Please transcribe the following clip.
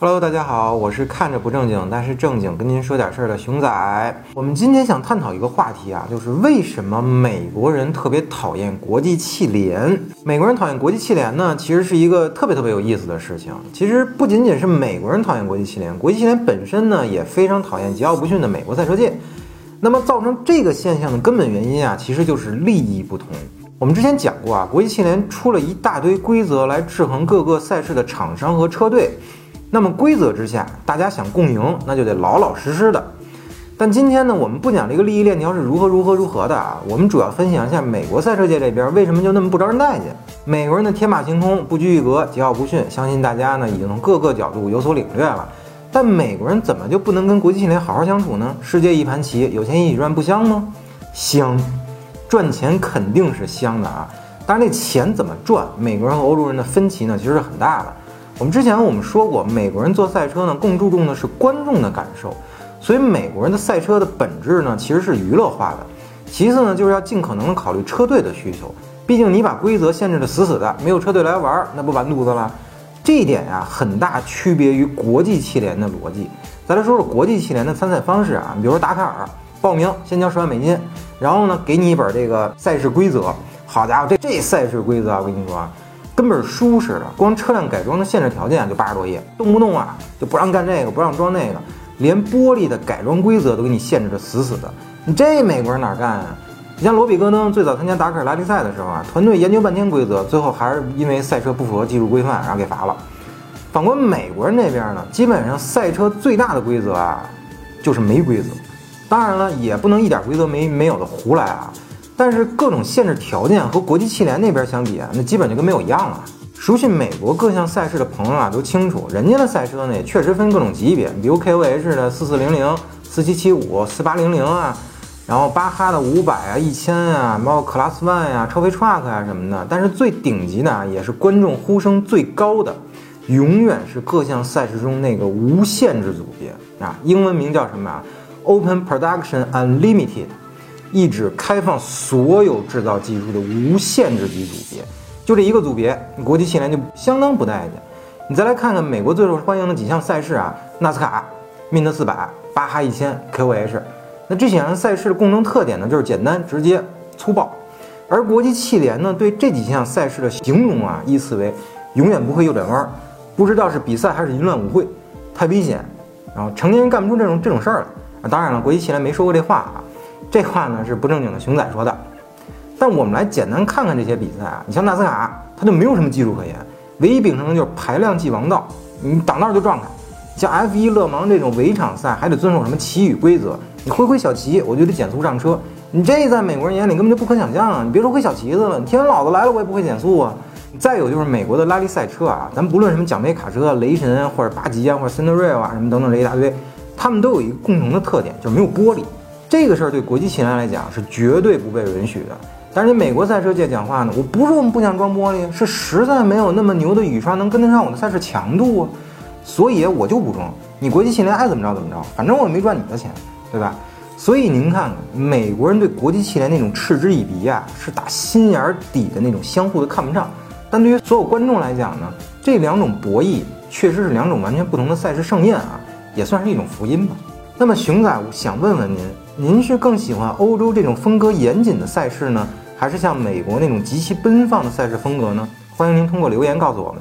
Hello，大家好，我是看着不正经，但是正经跟您说点事儿的熊仔。我们今天想探讨一个话题啊，就是为什么美国人特别讨厌国际汽联？美国人讨厌国际汽联呢，其实是一个特别特别有意思的事情。其实不仅仅是美国人讨厌国际汽联，国际汽联本身呢也非常讨厌桀骜不驯的美国赛车界。那么造成这个现象的根本原因啊，其实就是利益不同。我们之前讲过啊，国际汽联出了一大堆规则来制衡各个赛事的厂商和车队。那么规则之下，大家想共赢，那就得老老实实的。但今天呢，我们不讲这个利益链条是如何如何如何的啊，我们主要分享一下美国赛车界这边为什么就那么不招人待见。美国人的天马行空、不拘一格、桀骜不驯，相信大家呢已经从各个角度有所领略了。但美国人怎么就不能跟国际汽联好好相处呢？世界一盘棋，有钱一起赚不香吗？香，赚钱肯定是香的啊。但是那钱怎么赚，美国人和欧洲人的分歧呢，其实是很大的。我们之前我们说过，美国人做赛车呢，更注重的是观众的感受，所以美国人的赛车的本质呢，其实是娱乐化的。其次呢，就是要尽可能的考虑车队的需求，毕竟你把规则限制的死死的，没有车队来玩，那不完犊子了。这一点呀，很大区别于国际汽联的逻辑。再来说说国际汽联的参赛方式啊，比如说达喀尔报名，先交十万美金，然后呢，给你一本这个赛事规则。好家伙，这这赛事规则啊，我跟你说啊。跟本书似的，光车辆改装的限制条件就八十多页，动不动啊就不让干这个，不让装那个，连玻璃的改装规则都给你限制的死死的。你这美国人哪干啊？你像罗比戈登最早参加达喀尔拉力赛的时候啊，团队研究半天规则，最后还是因为赛车不符合技术规范，然后给罚了。反观美国人那边呢，基本上赛车最大的规则啊就是没规则，当然了，也不能一点规则没没有的胡来啊。但是各种限制条件和国际汽联那边相比啊，那基本就跟没有一样了。熟悉美国各项赛事的朋友啊，都清楚，人家的赛车呢也确实分各种级别，比如 KOH 的四四零零、四七七五、四八零零啊，然后巴哈的五百啊、一千啊，包括 Class One 呀、超飞 Truck 啊什么的。但是最顶级的啊，也是观众呼声最高的，永远是各项赛事中那个无限制组别啊，英文名叫什么啊？Open Production Unlimited。一指开放所有制造技术的无限制级组别，就这一个组别，国际汽联就相当不待见。你再来看看美国最受欢迎的几项赛事啊，纳斯卡、密特四百、巴哈一千、KOH，那这几项赛事的共同特点呢，就是简单、直接、粗暴。而国际汽联呢，对这几项赛事的形容啊，依次为永远不会右转弯，不知道是比赛还是淫乱舞会，太危险，然后成年人干不出这种这种事儿来啊。当然了，国际汽联没说过这话啊。这话呢是不正经的熊仔说的，但我们来简单看看这些比赛啊，你像纳斯卡，它就没有什么技术可言，唯一秉承的就是排量即王道，你挡道就撞开。像 F1 勒芒这种围场赛，还得遵守什么旗语规则，你挥挥小旗，我就得减速上车，你这在美国人眼里根本就不可想象啊！你别说挥小旗子了，你天老子来了我也不会减速啊。再有就是美国的拉力赛车啊，咱不论什么奖杯卡车、雷神或者巴吉啊，或者 Cinderella 啊什么等等这一大堆，他们都有一个共同的特点，就是没有玻璃。这个事儿对国际汽联来讲是绝对不被允许的。但是你美国赛车界讲话呢，我不是我们不想装玻璃，是实在没有那么牛的雨刷能跟得上我的赛事强度啊，所以我就不装。你国际汽联爱怎么着怎么着，反正我也没赚你的钱，对吧？所以您看，美国人对国际汽联那种嗤之以鼻呀，是打心眼底的那种相互的看不上。但对于所有观众来讲呢，这两种博弈确实是两种完全不同的赛事盛宴啊，也算是一种福音吧。那么熊仔我想问问您。您是更喜欢欧洲这种风格严谨的赛事呢，还是像美国那种极其奔放的赛事风格呢？欢迎您通过留言告诉我们。